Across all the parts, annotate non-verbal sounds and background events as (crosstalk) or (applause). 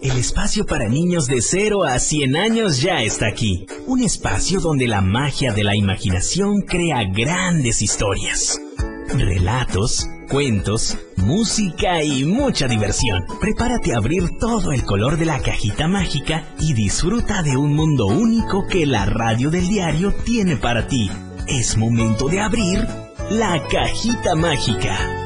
El espacio para niños de 0 a 100 años ya está aquí. Un espacio donde la magia de la imaginación crea grandes historias. Relatos, cuentos, música y mucha diversión. Prepárate a abrir todo el color de la cajita mágica y disfruta de un mundo único que la radio del diario tiene para ti. Es momento de abrir la cajita mágica.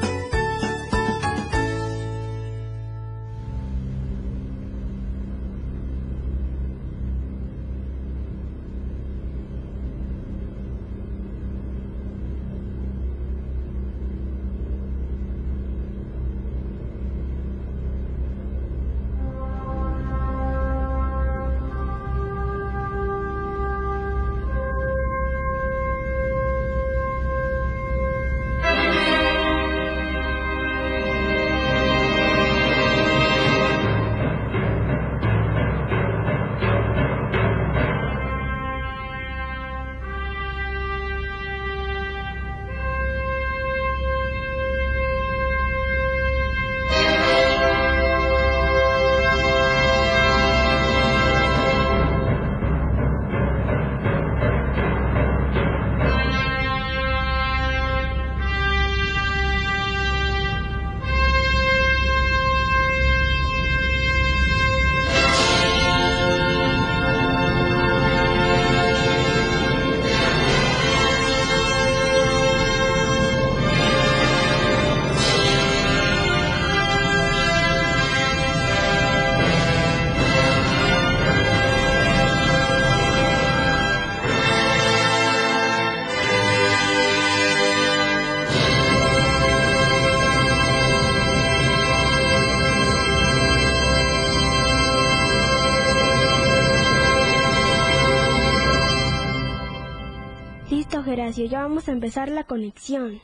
Ya vamos a empezar la conexión.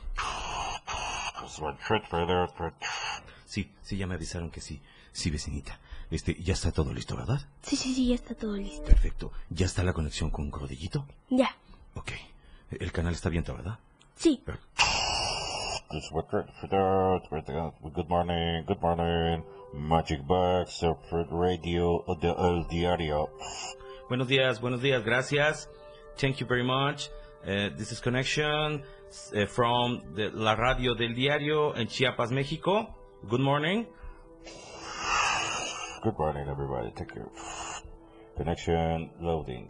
Sí, sí, ya me avisaron que sí. Sí, vecinita. Este, ya está todo listo, ¿verdad? Sí, sí, sí, ya está todo listo. Perfecto. ¿Ya está la conexión con Crodillito? Ya. Ok. El canal está abierto, ¿verdad? Sí. Good morning, good morning. Magic Box, Radio, El Diario. Buenos días, buenos días, gracias. Thank you very much. Uh, this is connection uh, from the, la radio del diario en Chiapas, México. Good morning. Good morning, everybody. Take care. Connection loading.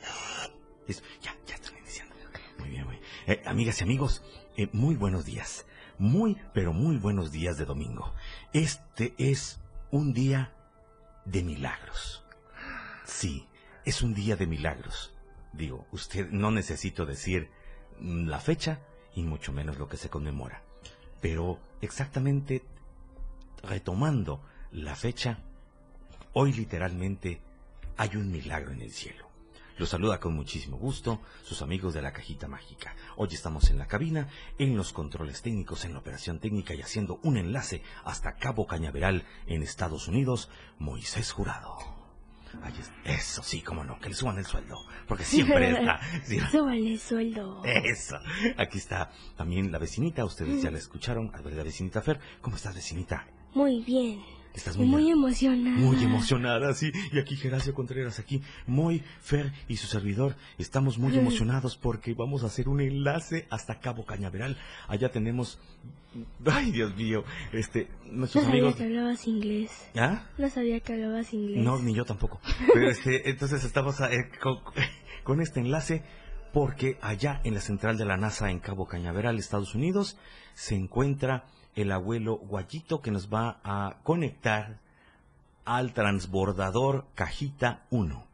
Ya, ya están iniciando. Muy bien, muy eh, amigas y amigos, eh, muy buenos días. Muy, pero muy buenos días de domingo. Este es un día de milagros. Sí, es un día de milagros. Digo, usted no necesito decir la fecha y mucho menos lo que se conmemora. Pero exactamente retomando la fecha, hoy literalmente hay un milagro en el cielo. Lo saluda con muchísimo gusto sus amigos de la cajita mágica. Hoy estamos en la cabina, en los controles técnicos, en la operación técnica y haciendo un enlace hasta Cabo Cañaveral en Estados Unidos, Moisés Jurado eso sí, cómo no, que le suban el sueldo. Porque siempre (laughs) está. ¿sí? el sueldo. Eso. Aquí está también la vecinita, ustedes ya la escucharon. A ver, la vecinita Fer. ¿Cómo estás, vecinita? Muy bien. Estás muy, emocionada. Muy emocionada, sí. Y aquí Geracio Contreras, aquí, muy Fer y su servidor, estamos muy emocionados porque vamos a hacer un enlace hasta Cabo Cañaveral. Allá tenemos, ay Dios mío, este, nuestros no amigos. sabía que hablabas inglés. ¿Ah? No sabía que hablabas inglés. No, ni yo tampoco. Pero este, entonces estamos eh, con este enlace porque allá en la central de la NASA en Cabo Cañaveral, Estados Unidos, se encuentra el abuelo Guayito que nos va a conectar al transbordador Cajita 1.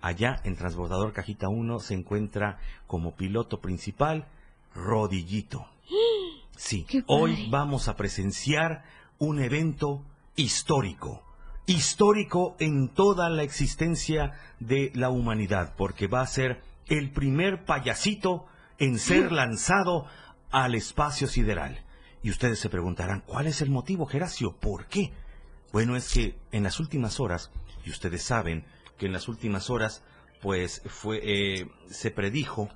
Allá en transbordador Cajita 1 se encuentra como piloto principal Rodillito. (gasps) Sí, hoy vamos a presenciar un evento histórico, histórico en toda la existencia de la humanidad, porque va a ser el primer payasito en ser (gasps) lanzado al espacio sideral. Y ustedes se preguntarán, ¿cuál es el motivo, Geracio? ¿Por qué? Bueno, es que en las últimas horas, y ustedes saben que en las últimas horas, pues fue, eh, se predijo,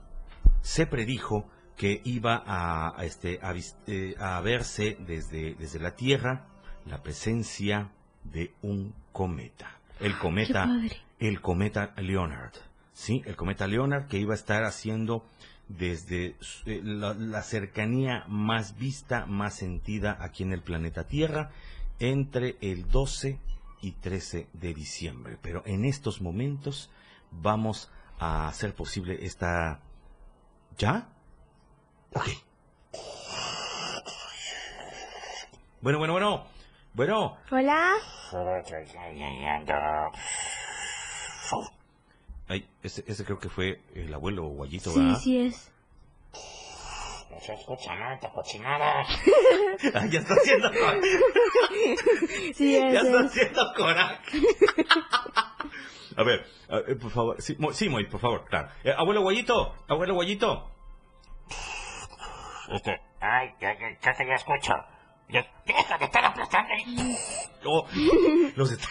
se predijo que iba a, este, eh, a, verse desde, desde la Tierra la presencia de un cometa. el cometa, padre. el cometa Leonard. Sí, el cometa Leonard que iba a estar haciendo desde eh, la, la cercanía más vista, más sentida aquí en el planeta Tierra entre el 12 y 13 de diciembre. Pero en estos momentos vamos a hacer posible esta... ¿Ya? Ok. Bueno, bueno, bueno. Bueno, Hola. Ay, ese, ese creo que fue el abuelo Guayito, Sí, ¿verdad? sí es. No se escucha nada, esta cochinada. (laughs) Ay, ya está haciendo coraje. Sí Ya es. está es. haciendo coraje. (laughs) A ver, a ver, por favor. Sí, Mo- sí, Moy, por favor, claro. Eh, abuelo Guayito, abuelo Guayito. Este, ay, ya, ya, ya te ya escucho. Ya, deja de estar aplastando. Oh, los está...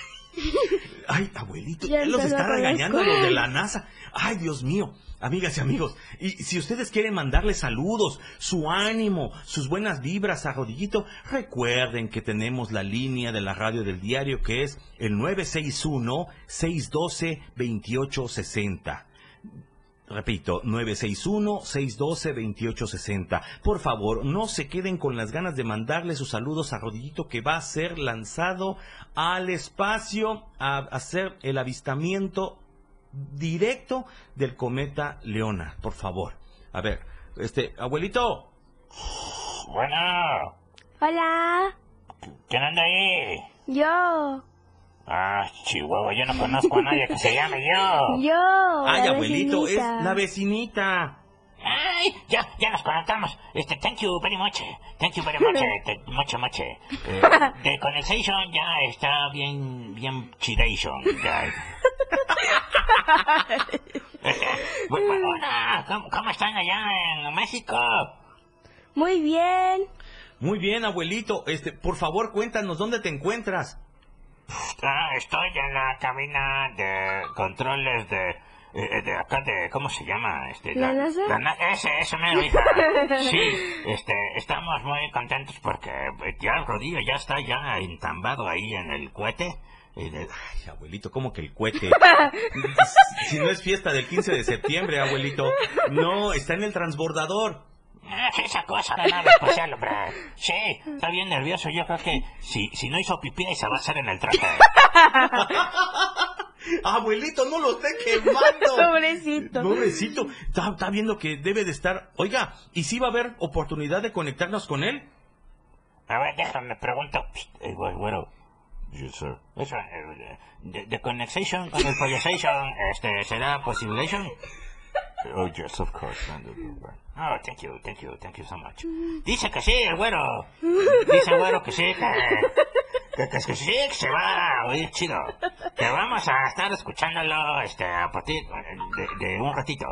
Ay, abuelito, Ya los está regañando los de la NASA. Ay, Dios mío, amigas y amigos. Y si ustedes quieren mandarle saludos, su ánimo, sus buenas vibras a Rodillito, recuerden que tenemos la línea de la radio del diario que es el 961-612-2860. Repito, 961-612-2860. Por favor, no se queden con las ganas de mandarle sus saludos a Rodillito que va a ser lanzado al espacio a hacer el avistamiento directo del cometa Leona. Por favor. A ver, este, abuelito. Bueno, Hola. ¿quién anda ahí? Yo. Ah, Chihuahua, yo no conozco a nadie que se llame yo. (laughs) Yo. Ay, la abuelito, vecinita. es la vecinita. Ay, ya, ya nos conectamos. Este, thank you very much. Thank you very much. (laughs) Te- mucho, mucho. Eh, (laughs) the connection ya está bien, bien chidation. Ya. Este, bu- bu- hola, ¿cómo, cómo están allá en México? Muy bien. Muy bien, abuelito. Este, por favor, cuéntanos dónde te encuentras. Ah, estoy en la cabina de controles de, eh, de acá de, ¿cómo se llama? Este, ¿La NASA? na- ese, ese (laughs) hija. Sí, este, estamos muy contentos porque eh, ya el rodillo ya está ya entambado ahí en el cohete. Y de- Ay, abuelito, ¿cómo que el cohete? (laughs) si no es fiesta del 15 de septiembre, abuelito. No, está en el transbordador. Ah, esa cosa de nave espacial, hombre. Sí, está bien nervioso. Yo creo que si, si no hizo pipí, se va a hacer en el traje. (laughs) Abuelito, no lo esté quemando. (laughs) Pobrecito. Pobrecito. Está, está viendo que debe de estar. Oiga, ¿y si va a haber oportunidad de conectarnos con él? A ver, déjame pregunto. Psst, eh, güey, güero. Yes, sir. Eso, eh, de, de connection con el (laughs) este, ¿será possibilation? Oh, yes, of course. Oh, thank you, thank you, thank you so much. Dice que sí, el güero. Dice el güero que sí, que, que, que, que sí, que se va a oír chido. Que vamos a estar escuchándolo, este, a partir de, un ratito.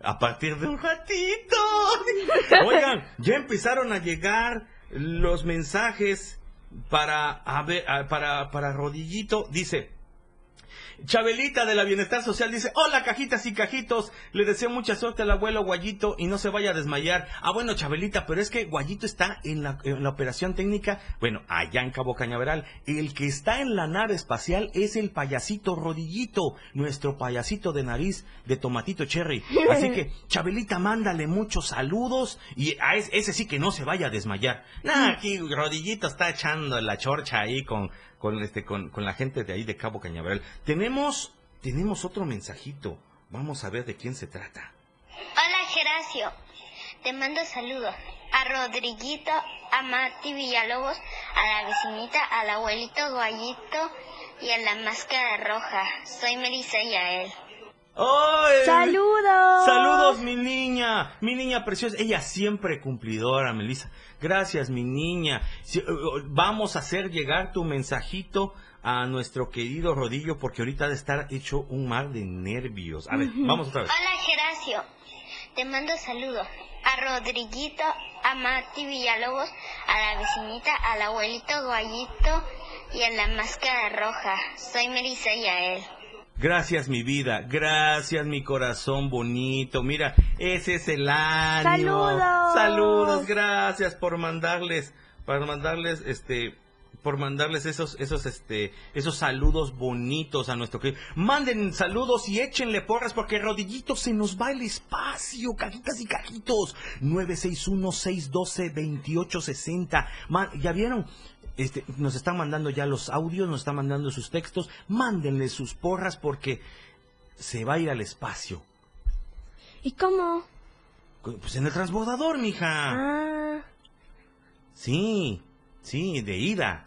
A partir de un ratito. Oigan, ya empezaron a llegar los mensajes para, a ver, para, para Rodillito. Dice, Chabelita de la Bienestar Social dice, hola cajitas y cajitos, le deseo mucha suerte al abuelo Guayito y no se vaya a desmayar. Ah, bueno, Chabelita, pero es que Guayito está en la, en la operación técnica, bueno, allá en Cabo Cañaveral. El que está en la nave espacial es el payasito Rodillito, nuestro payasito de nariz de tomatito cherry. Así que, (laughs) Chabelita, mándale muchos saludos y a es- ese sí que no se vaya a desmayar. Nah, aquí Rodillito está echando la chorcha ahí con, con este, con, con la gente de ahí de Cabo Cañaveral. Tenemos, tenemos otro mensajito. Vamos a ver de quién se trata. Hola Geracio, te mando saludos a Rodriguito, a Mati Villalobos, a la vecinita, al abuelito Guayito y a la máscara roja. Soy Melissa Yael. ¡Ay! Saludos. Saludos, mi niña, mi niña preciosa. Ella siempre cumplidora, Melissa. Gracias, mi niña. Si- eh, vamos a hacer llegar tu mensajito a nuestro querido Rodillo porque ahorita ha de estar hecho un mar de nervios. A ver, vamos otra vez. Hola Geracio, te mando saludos a Rodriguito, a Mati Villalobos, a la vecinita, al abuelito Guayito y a la máscara roja. Soy Melissa Yael. Gracias, mi vida. Gracias, mi corazón bonito. Mira, ese es el ánimo. Saludos. Saludos. Gracias por mandarles, para mandarles, este, por mandarles esos, esos, este, esos saludos bonitos a nuestro querido. Manden saludos y échenle porras porque Rodillito se nos va el espacio, cajitas y cajitos. 961-612-2860. Ma- ¿Ya vieron? Este, nos están mandando ya los audios, nos están mandando sus textos. Mándenle sus porras porque se va a ir al espacio. ¿Y cómo? Pues en el transbordador, mija. Ah, Sí, sí, de ida.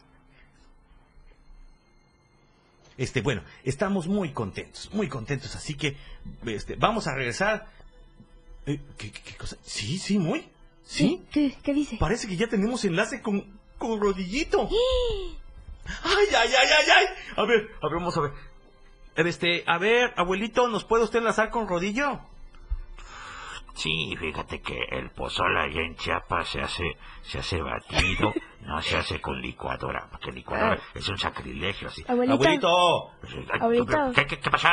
Este, bueno, estamos muy contentos, muy contentos, así que este, vamos a regresar. Eh, ¿qué, qué- qué cosa? Sí, sí, muy. Sí. ¿Qué, qué dice? Parece que ya tenemos enlace con, con Rodillito. (gasps) Ay, ay, ay, ay, ay. A ver, a ver, vamos a ver. Este, a ver, abuelito, ¿nos puede usted enlazar con Rodillo? Sí, fíjate que el pozol allá en Chiapas se hace, se hace batido, (laughs) no se hace con licuadora, porque licuadora es un sacrilegio así. Abuelito. Abuelito. ¿Qué, qué, qué pasó?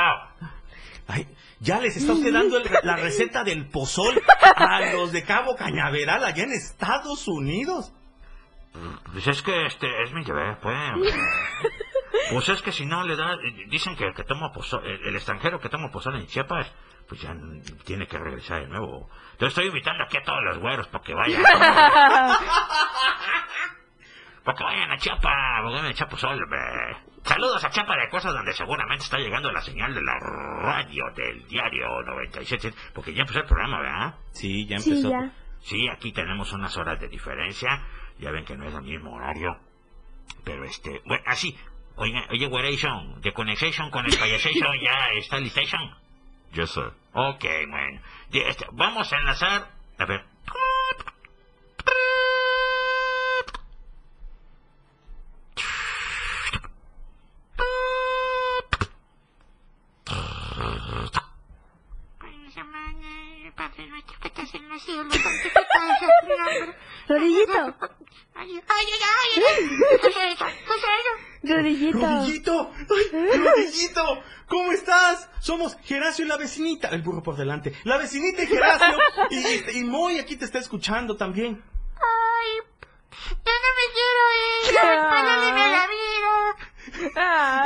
Ay, ya les está usted dando el- la receta del pozol a los de Cabo Cañaveral allá en Estados Unidos. Pues es que este es mi deber, pues. (laughs) Pues es que si no le da, dicen que el que toma pozol, el, el extranjero que toma pozol en Chiapas, pues ya tiene que regresar de nuevo. Entonces estoy invitando aquí a todos los güeros para que vayan. (laughs) para que vayan a Chiapas, porque vayan a echar pozol, hombre. Saludos a Chiapas de Cosas, donde seguramente está llegando la señal de la radio del diario 97, porque ya empezó el programa, ¿verdad? Sí, ya Sí, empezó. ya. Sí, aquí tenemos unas horas de diferencia. Ya ven que no es el mismo horario. Pero este, bueno, así. Oye, oye, Weration, de Connection con Spayation ya está listation. Yes, sir. Ok, este, vamos a enlazar. A ver. Rodillito. Rodillito. ¡Rodillito! ¡Ay, (laughs) Rodillito! ¿Cómo estás? Somos Geracio y la vecinita. El burro por delante. La vecinita y Geracio. (laughs) Y, y Moy aquí te está escuchando también. Ay,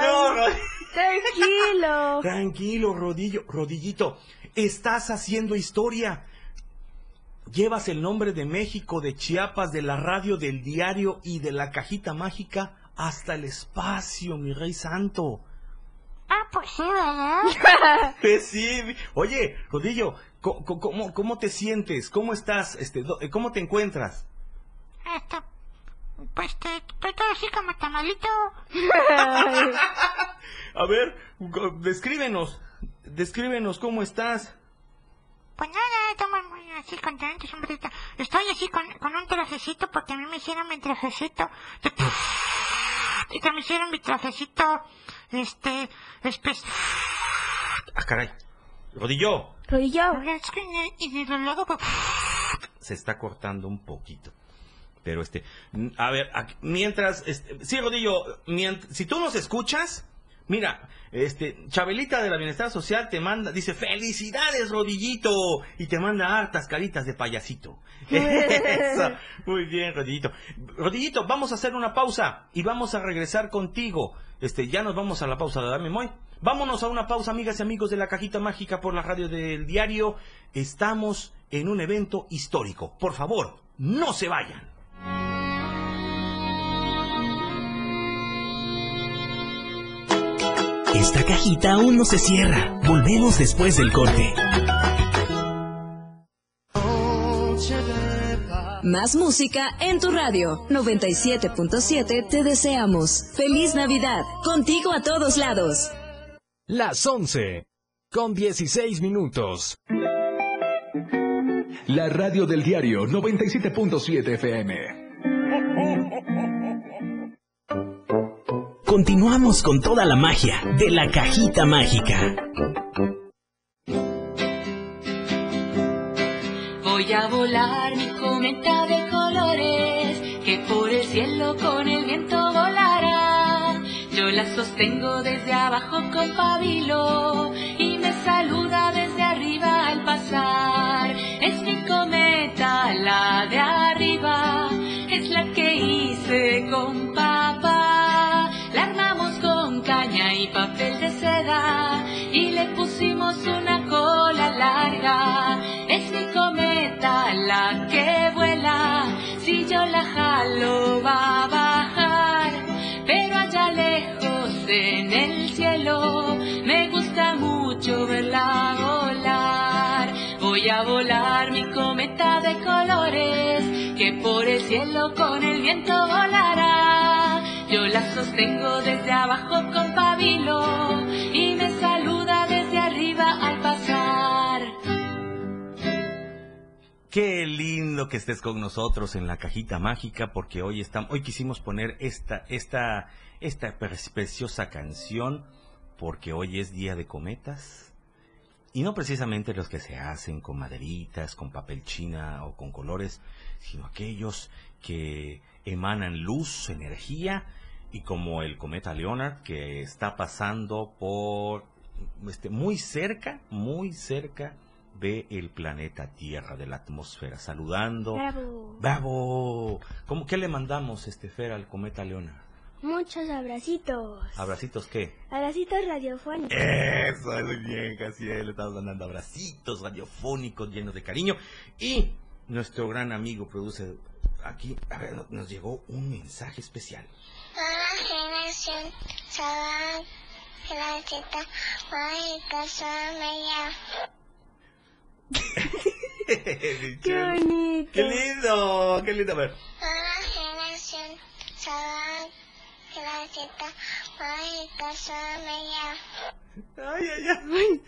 No, Rod- tranquilo. (laughs) Tranquilo, Rodillo. Rodillito, estás haciendo historia. Llevas el nombre de México, de Chiapas, de la radio, del diario y de la cajita mágica hasta el espacio, mi rey santo. Ah, pues sí, ¿verdad? Pues (laughs) sí. Oye, Rodillo, co- ¿cómo, cómo te sientes? ¿Cómo estás? Este, do- ¿Cómo te encuentras? Esto, pues te, estoy todo así como tamalito. (laughs) A ver, descríbenos. Descríbenos cómo estás. Pues nada, estamos muy así contentos, hombre. Estoy así con, con un trajecito porque a mí me hicieron mi trajecito. Y que me hicieron mi trajecito, este, espe- Ah, caray. Rodillo, Rodillo. Y luego, pues, se está cortando un poquito. Pero este, a ver, mientras, este, sí, Rodillo, mient- si tú nos escuchas, mira, este, Chabelita de la Bienestar Social te manda, dice, felicidades, Rodillito, y te manda hartas caritas de payasito. (laughs) Eso, muy bien, Rodillito. Rodillito, vamos a hacer una pausa y vamos a regresar contigo. Este, ya nos vamos a la pausa, ¿verdad, Memoy? Vámonos a una pausa, amigas y amigos de la cajita mágica por la radio del diario. Estamos en un evento histórico. Por favor, no se vayan. Esta cajita aún no se cierra. Volvemos después del corte. Más música en tu radio 97.7 te deseamos. Feliz Navidad, contigo a todos lados. Las 11 con 16 minutos. La radio del diario 97.7 FM. Continuamos con toda la magia de la cajita mágica. Voy a volar mi cometa de colores, que por el cielo con el viento volará. Yo la sostengo desde abajo con pabilo y me saluda desde arriba al pasar. Es mi cometa, la de arriba, es la que hice con y le pusimos una cola larga. Es mi cometa la que vuela, si yo la jalo va a bajar, pero allá lejos en el cielo me gusta mucho verla volar. Voy a volar mi cometa de colores, que por el cielo con el viento volará. Sostengo desde abajo con pabilo y me saluda desde arriba al pasar. Qué lindo que estés con nosotros en la cajita mágica porque hoy estamos, hoy quisimos poner esta, esta, esta pre- preciosa canción porque hoy es día de cometas y no precisamente los que se hacen con maderitas, con papel china o con colores, sino aquellos que emanan luz, energía y como el cometa Leonard que está pasando por este, muy cerca, muy cerca de el planeta Tierra, de la atmósfera, saludando. Bravo. ¡Bravo! ¿Cómo, ¿Qué le mandamos, este Fer, al cometa Leonard? Muchos abracitos. ¿Abracitos qué? Abracitos radiofónicos. Eso es bien, casi le estamos mandando abracitos radiofónicos llenos de cariño. Y nuestro gran amigo produce aquí, a ver, no- nos llegó un mensaje especial. Hola generación, saludan que la cita mágica suena ¡Qué (laughs) bonito! ¡Qué lindo! ¡Qué lindo! A ver. Hola generación, saludan que la cita mágica suena Ay, ay, ay.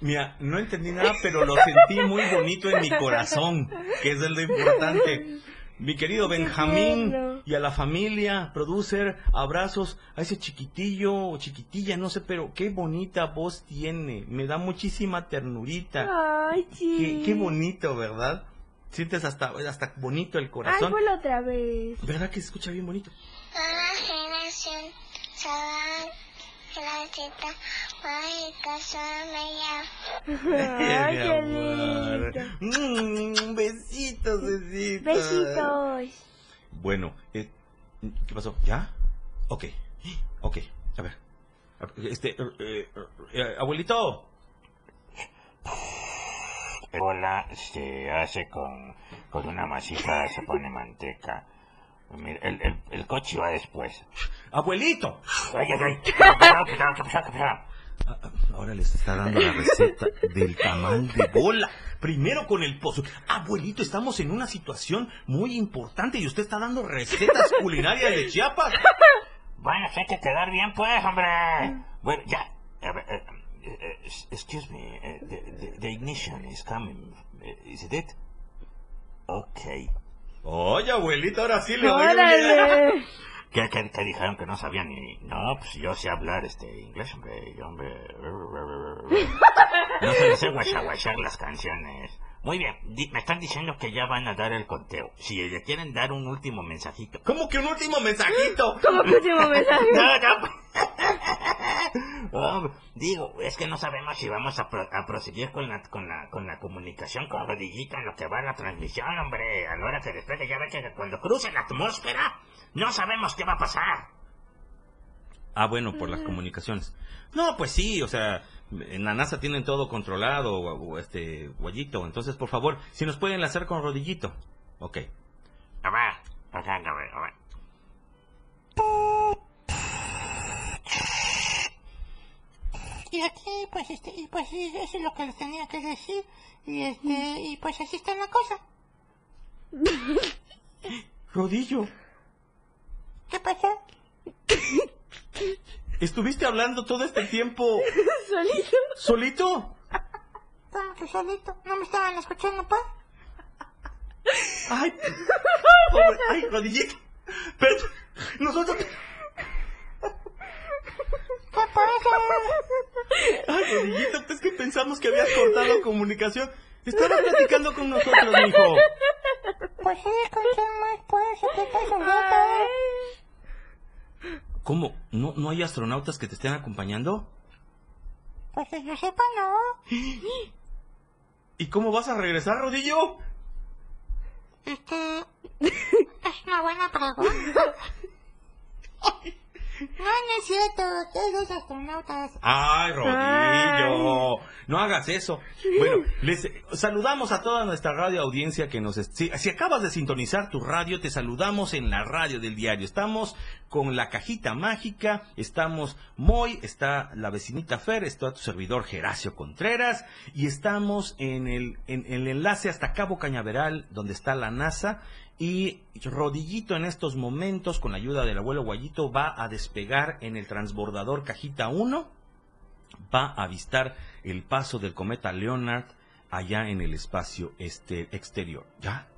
Mira, no entendí nada, pero lo sentí muy bonito en mi corazón, que es lo importante. (laughs) Mi querido Benjamín y a la familia, producer, abrazos a ese chiquitillo o chiquitilla, no sé, pero qué bonita voz tiene. Me da muchísima ternurita. Ay, sí. Qué, qué bonito, ¿verdad? Sientes hasta, hasta bonito el Ay, corazón. ponlo otra vez. ¿Verdad que se escucha bien bonito? Generación, que la cita mágica suena (laughs) Ay, qué amor. lindo. Mm, besitos, besitos. Besitos. Bueno, eh, ¿qué pasó? ¿Ya? Ok, ok, a ver. Este, eh, eh, eh, abuelito. El bola se hace con, con una masita, se pone manteca. Mira, el, el, el coche va después. Abuelito. Ah, ah, Ahora les está dando la receta del tamal de bola. Primero con el pozo. Abuelito, estamos en una situación muy importante y usted está dando recetas (laughs) culinarias de Chiapas. Bueno, hay que quedar bien, pues, hombre. Bueno, ya. A ver, eh, eh, excuse me, eh, the, the, the ignition is coming. Is it it? Okay. Oye, abuelito, ahora sí le doy un- ¡Órale! (laughs) ¿Qué, qué, qué dijeron que no sabían ni...? No, pues yo sé hablar este inglés, hombre. Yo, hombre... (laughs) No sé hacer guachaguachar las canciones. Muy bien, di- me están diciendo que ya van a dar el conteo. Si le quieren dar un último mensajito. ¿Cómo que un último mensajito? ¿Cómo que último mensaje? (laughs) No, no. Hombre, (laughs) digo, es que no sabemos si vamos a, pro- a proseguir con la, con, la, con la comunicación con Rodillita en lo que va la transmisión, hombre. A la hora que despegue, ya ve que cuando cruce la atmósfera, no sabemos qué va a pasar. Ah, bueno, por las comunicaciones. No, pues sí, o sea, en la NASA tienen todo controlado, o, o este, guayito. Entonces, por favor, si nos pueden enlazar con Rodillito. Ok. A ver, a ver, a ver, a ver. Y aquí, pues, este, y pues y eso es lo que les tenía que decir. Y este, y pues así está la cosa. (laughs) Rodillo, ¿Qué pasó? ¿estuviste hablando todo este tiempo (laughs) Solito. solito? ¿Cómo que solito? ¿No me estaban escuchando, pa? Ay, (laughs) pobre- ay, Rodillito. Pero nosotros... ¿Qué pasa? Ay, Rodillito, es que pensamos que habías cortado comunicación. Estabas platicando con nosotros, mijo. Pues sí, escuché más, pues, que estás solito, ¿eh? ¿Cómo? ¿No, ¿No hay astronautas que te estén acompañando? Pues que yo sepa, no. (gasps) ¿Y cómo vas a regresar, Rodillo? Este, es una buena pregunta. (laughs) No, no es cierto, los astronautas. Ay, Rodillo, no hagas eso. Bueno, les saludamos a toda nuestra radio audiencia que nos... si acabas de sintonizar tu radio, te saludamos en la radio del diario. Estamos con la cajita mágica, estamos Moy, está la vecinita Fer, está tu servidor Geracio Contreras y estamos en el, en el enlace hasta Cabo Cañaveral, donde está la NASA. Y Rodillito en estos momentos, con la ayuda del abuelo Guayito, va a despegar en el transbordador Cajita 1. Va a avistar el paso del cometa Leonard allá en el espacio este exterior. ¿Ya?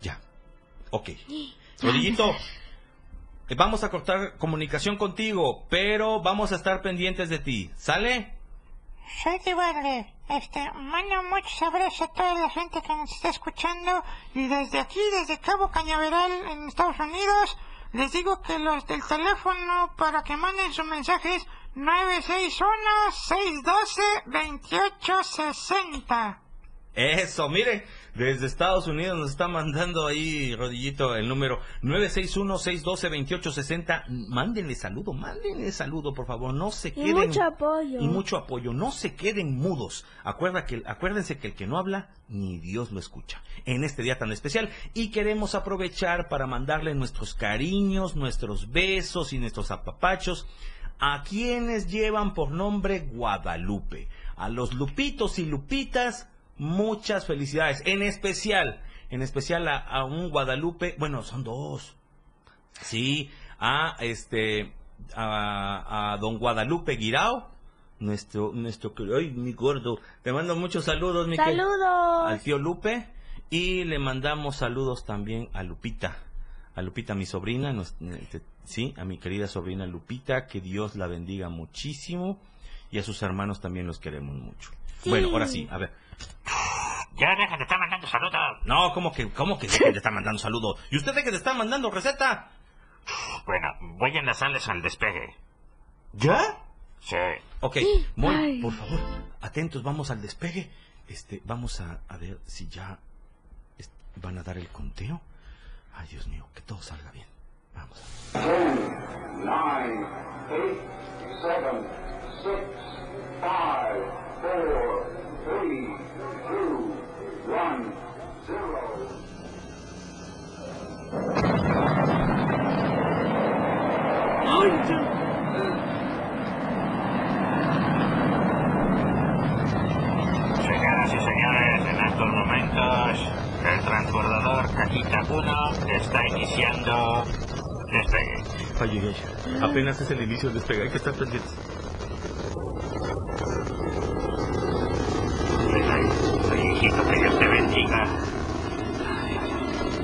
Ya. Ok. (gasps) Rodillito, eh, vamos a cortar comunicación contigo, pero vamos a estar pendientes de ti. ¿Sale? Verde. Este, mando muchos abrazos a toda la gente que nos está escuchando. Y desde aquí, desde Cabo Cañaveral, en Estados Unidos, les digo que los del teléfono para que manden sus mensajes 961-612-2860. Eso, mire, desde Estados Unidos nos está mandando ahí, Rodillito, el número 961-612-2860. Mándenle saludo, mándenle saludo, por favor, no se Y queden... mucho apoyo. Y mucho apoyo, no se queden mudos. Acuerda que, acuérdense que el que no habla, ni Dios lo escucha. En este día tan especial, y queremos aprovechar para mandarle nuestros cariños, nuestros besos y nuestros apapachos a quienes llevan por nombre Guadalupe. A los Lupitos y Lupitas, muchas felicidades. En especial, en especial a, a un Guadalupe, bueno, son dos. Sí, a este, a, a don Guadalupe Guirao, nuestro, nuestro, ay, mi gordo. Te mando muchos saludos, mi ¡Saludos! al tío Lupe y le mandamos saludos también a Lupita, a Lupita mi sobrina, nos- este, sí, a mi querida sobrina Lupita, que Dios la bendiga muchísimo y a sus hermanos también los queremos mucho. Sí. Bueno, ahora sí, a ver. Ya dejen de estar mandando saludos. No, ¿cómo que, cómo que dejen de estar mandando saludos? ¿Y usted de que te está mandando receta? Bueno, voy a enlazarles al despegue. ¿Ya? Sí. Ok, muy, por favor, atentos, vamos al despegue. Este, vamos a, a ver si ya van a dar el conteo. Ay, Dios mío, que todo salga bien. Vamos. nine, eight, seven, six, five, four, three, two, one, zero. Señoras y señores, en estos momentos el transbordador Cajita 1 está iniciando despegue. Apenas es el inicio del despegue, hay que estar pendientes. Que Dios te bendiga.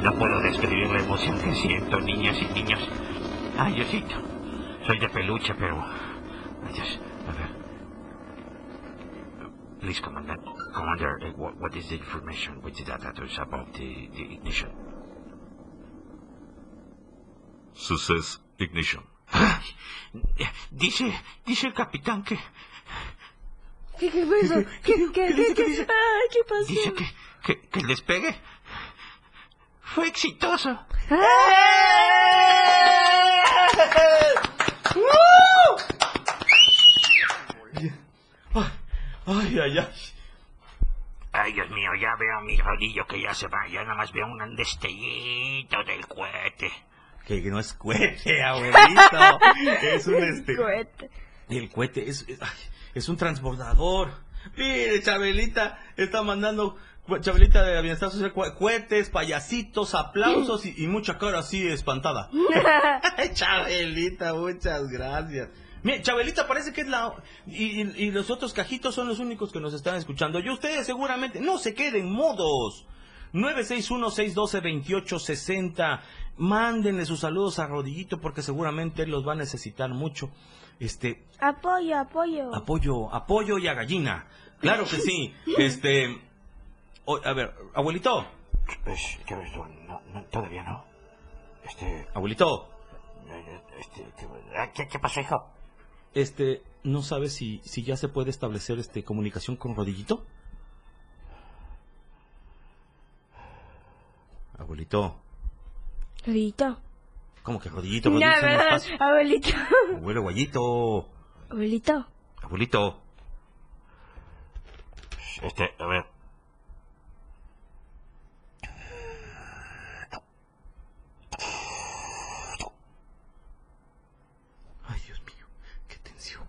No puedo describir la emoción que siento, niñas y niños. Ay, Diosito. Soy de peluche, pero... Ay, Dios. A ver. Please, Commander. Commander, eh, what, what is the information with the data is about the, the ignition? Success Ignition. Dice, dice el capitán que... ¿Qué, qué fue eso? ¿Qué, qué, qué, dice? qué, ¿Qué dice? Ay, ¿qué pasó? Dice que, que, que el despegue fue exitoso. Ay, ay, ay. Ay, Dios mío, ya veo a mi rodillo que ya se va. Ya nada más veo un destellito del cohete. Que no es cohete, abuelito. (laughs) es un este. Cohete. El cohete es, es, ay, es un transbordador. Mire, Chabelita está mandando. Chabelita de la Bienestar Social, cohetes, payasitos, aplausos y, y mucha cara así espantada. (laughs) Chabelita, muchas gracias. Mire, Chabelita parece que es la... Y, y- y los otros cajitos son los únicos que nos están escuchando. Y ustedes seguramente no se queden mudos. 961-612-2860. Mándenle sus saludos a Rodillito porque seguramente él los va a necesitar mucho. Este, Apoyo, apoyo. apoyo, apoyo y a gallina. Claro que sí. (laughs) Este, o- a ver, abuelito, Pues, ¿qué ves tú? No, no, todavía no. Este, abuelito, este, ¿qué, ah, ¿qué, qué pasó, hijo? este, ¿no sabes si, si ya se puede establecer este comunicación con Rodillito? Abuelito, Ahorita. ¿Cómo que rodillito? Despacio. Abuelito. Abuelo guayito. Abuelito. Abuelito. Este, a ver. Ay, Dios mío, qué tensión.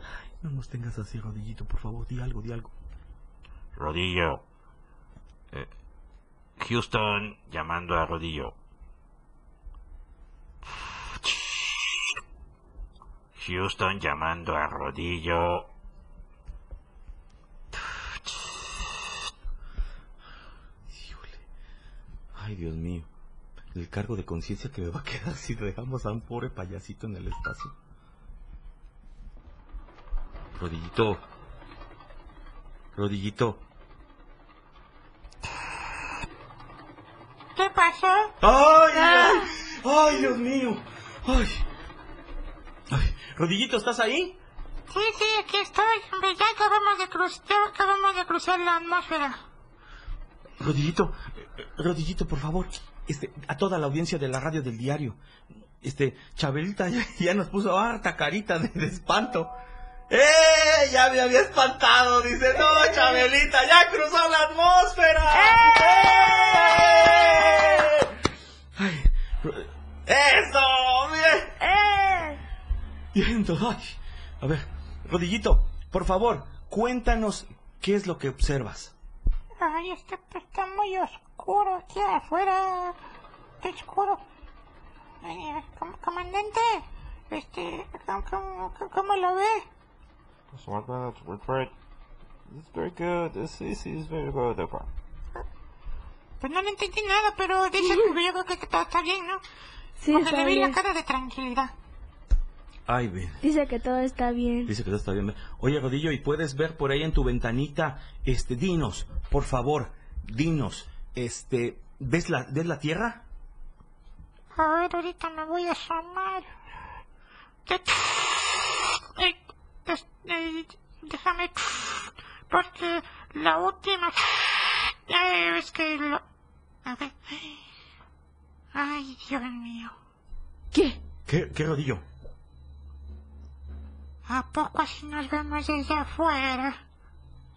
Ay, no nos tengas así, rodillito, por favor, di algo, di algo. Rodillo. Eh, Houston llamando a Rodillo. Houston llamando a Rodillo. Ay, Dios mío. El cargo de conciencia que me va a quedar si dejamos a un pobre payasito en el espacio. Rodillito. Rodillito. ¿Qué pasó? ¡Ay! ¡Ay! ¡Ay, Dios mío! ¡Ay! Rodillito, ¿estás ahí? Sí, sí, aquí estoy. Ya acabamos de, cruz- ya acabamos de cruzar la atmósfera. Rodillito, eh, Rodillito, por favor, este, a toda la audiencia de la radio del diario, este, Chabelita ya, ya nos puso harta carita de, de espanto. ¡Eh! Ya me había espantado, dice, no, Chabelita, ya cruzó la atmósfera. ¡Eh! Ay, Ro- ¡Eso! ¡Bien! Bien, todo. Ay, a ver, Rodillito, por favor, cuéntanos qué es lo que observas. Ay, este pues, está muy oscuro aquí afuera. Está oscuro. Ay, eh, com- comandante, este, ¿cómo, cómo, cómo lo ve? Man, it's very good. This, this is very good. Pues no le entendí nada, pero dice que yo creo que todo está bien, ¿no? Sí, Porque está le vi bien. la cara de tranquilidad. Ay, bien. Dice que todo está bien. Dice que todo está bien. Oye, Rodillo, ¿y puedes ver por ahí en tu ventanita, este, dinos, por favor, dinos, este, ¿ves la, ¿ves la Tierra? A ver, ahorita me voy a es- eh, déjame. Porque la última. Ves que lo. A ver. Ay, Dios mío. ¿Qué? ¿Qué, qué Rodillo? ¿A poco así nos vemos desde afuera?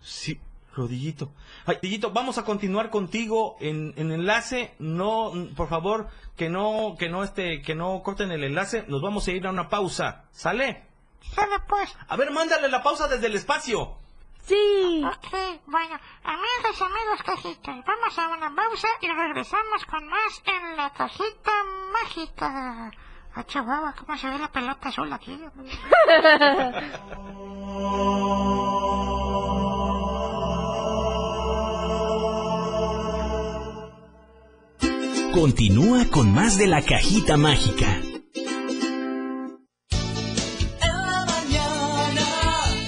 Sí, Rodillito. Ay, Rodillito, vamos a continuar contigo en, en enlace. No, por favor, que no, que no, este, que no corten el enlace. Nos vamos a ir a una pausa. ¿Sale? Sale pues. A ver, mándale la pausa desde el espacio. Sí. Ok, bueno, amigos, amigos, cajitas, vamos a una pausa y regresamos con más en la cajita mágica. Ah, chihuahua, ¿cómo se ve la pelota azul aquí? Continúa con más de la cajita mágica.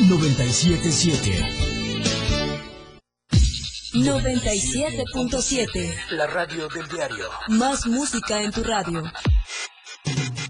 977. 97.7. La radio del diario. Más música en tu radio.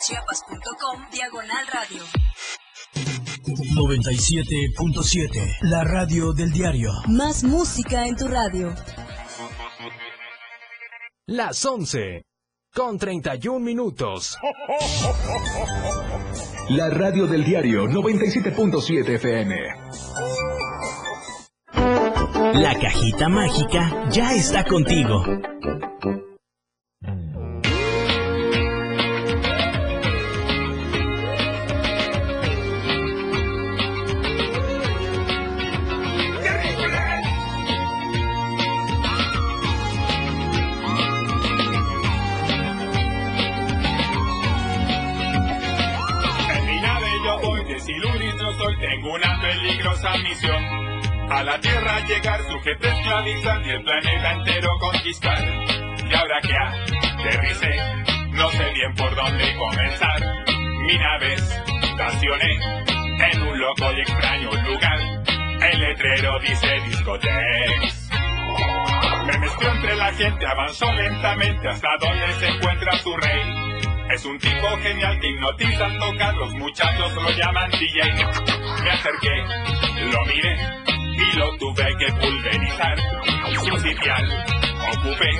www.diariodechiapas.com Diagonal Radio. 97.7. La radio del diario. Más música en tu radio. Las 11. Con 31 minutos. La radio del diario 97.7 FM. La cajita mágica ya está contigo. Soy, tengo una peligrosa misión. A la Tierra llegar, sujeto esclavizar y el planeta entero conquistar. Y ahora que aterricé, no sé bien por dónde comenzar. Mi nave estacioné en un loco y extraño lugar. El letrero dice discotex. Me mezcló entre la gente, avanzó lentamente hasta donde se encuentra su rey. Es un tipo genial que hipnotiza al tocar, los muchachos lo llaman DJ. Me acerqué, lo miré y lo tuve que pulverizar. Su sitial ocupé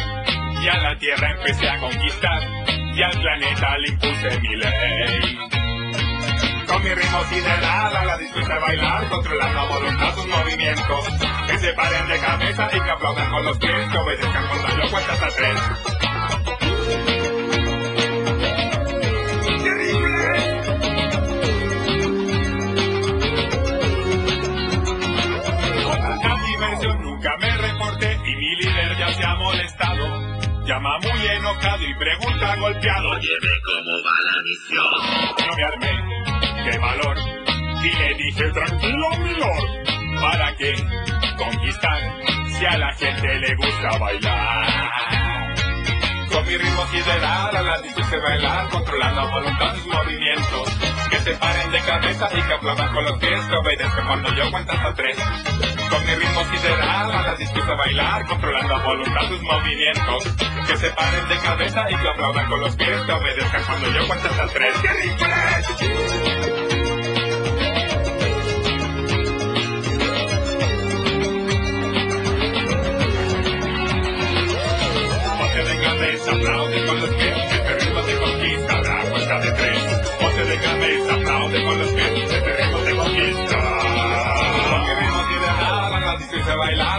y a la tierra empecé a conquistar y al planeta le impuse mi ley. Con mi ritmo sideral a la de bailar, controlando a voluntad sus movimientos. Que se paren de cabeza y que aplaudan con los pies, que obedezcan cuando yo cuento hasta tres. Y mi líder ya se ha molestado. Llama muy enojado y pregunta golpeado. Oye, ve cómo va la misión. Yo me armé, qué valor. Y le dije, tranquilo, mi lord. ¿Para qué conquistar si a la gente le gusta bailar? Con mi ritmo sideral a la dice bailar, controlando a voluntad sus movimientos. Que se paren de cabeza y que aplaudan con los pies, que obedezcan cuando yo cuento hasta tres. Con mi ritmo sideral a la dispuesta a bailar, controlando a voluntad sus movimientos. Que se paren de cabeza y que aplaudan con los pies, que obedezcan cuando yo cuento hasta tres. ¡Qué rico es! Cabeza, con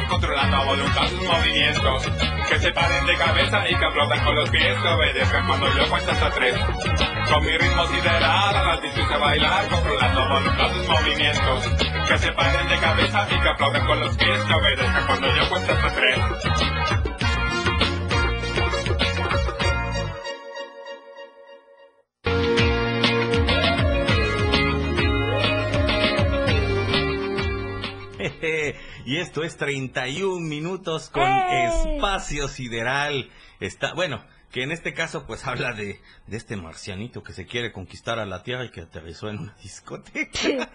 controlando a voluntad sus movimientos. Que se paren de cabeza y que aplaudan con los pies, que obedezcan cuando yo cuento hasta tres. Con mi ritmo sideral, a la distancia bailar, controlando a voluntad sus movimientos. Que se paren de cabeza y que aplaudan con los pies, que obedezcan cuando yo cuento hasta tres. Y esto es 31 minutos con espacio sideral. Está, bueno, que en este caso pues (laughs) habla de, de este marcianito que se quiere conquistar a la Tierra y que aterrizó en una (laughs) discoteca.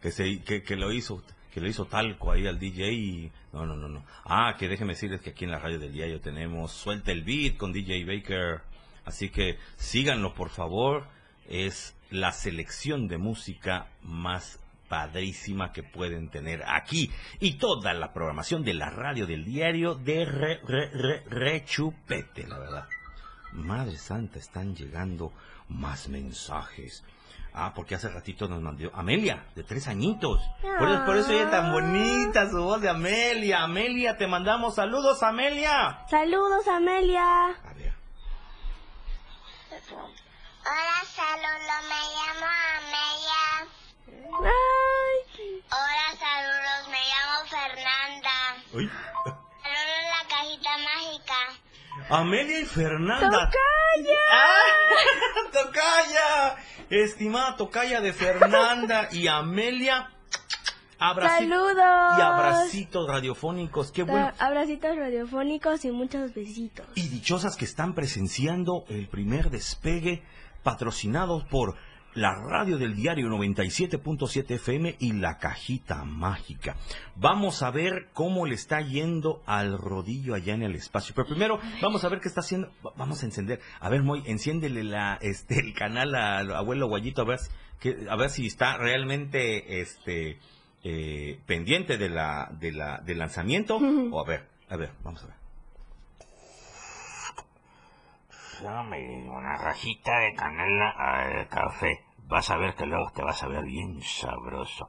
que, se, que, que lo hizo que lo hizo talco ahí al DJ y no, no, no, no. Ah, que déjeme decirles que aquí en la radio del diario tenemos Suelta el Beat con DJ Baker. Así que síganlo por favor. Es la selección de música más padrísima que pueden tener aquí. Y toda la programación de la radio del diario de re, re, re, rechupete, la verdad. Madre Santa, están llegando más mensajes. Ah, porque hace ratito nos mandó Amelia, de tres añitos. Por, eso- por eso ella es tan bonita, su voz de Amelia. Amelia, te mandamos saludos, Amelia. Saludos, Amelia. Hola, saludos, me llamo Amelia. Ay. Hola, saludos, me llamo Fernanda. Uy. Saludos, la cajita mágica. Amelia y Fernanda. ¡Tocaya! ¡Ah! (laughs) ¡Tocaya! Estimada Tocaya de Fernanda y Amelia. Abraci- Saludos. Y abracitos radiofónicos. Qué bueno. Abracitos radiofónicos y muchos besitos. Y dichosas que están presenciando el primer despegue patrocinados por la radio del diario 97.7 FM y la cajita mágica. Vamos a ver cómo le está yendo al rodillo allá en el espacio. Pero primero vamos a ver qué está haciendo. Va- Vamos a encender. A ver, Moy, enciéndele la, este, el canal al abuelo Guayito a ver, que- a ver si está realmente este, eh, pendiente de la, de la, del lanzamiento. O a ver, a ver, vamos a ver. Dame una rajita de canela al café. Vas a ver que luego te vas a ver bien sabroso.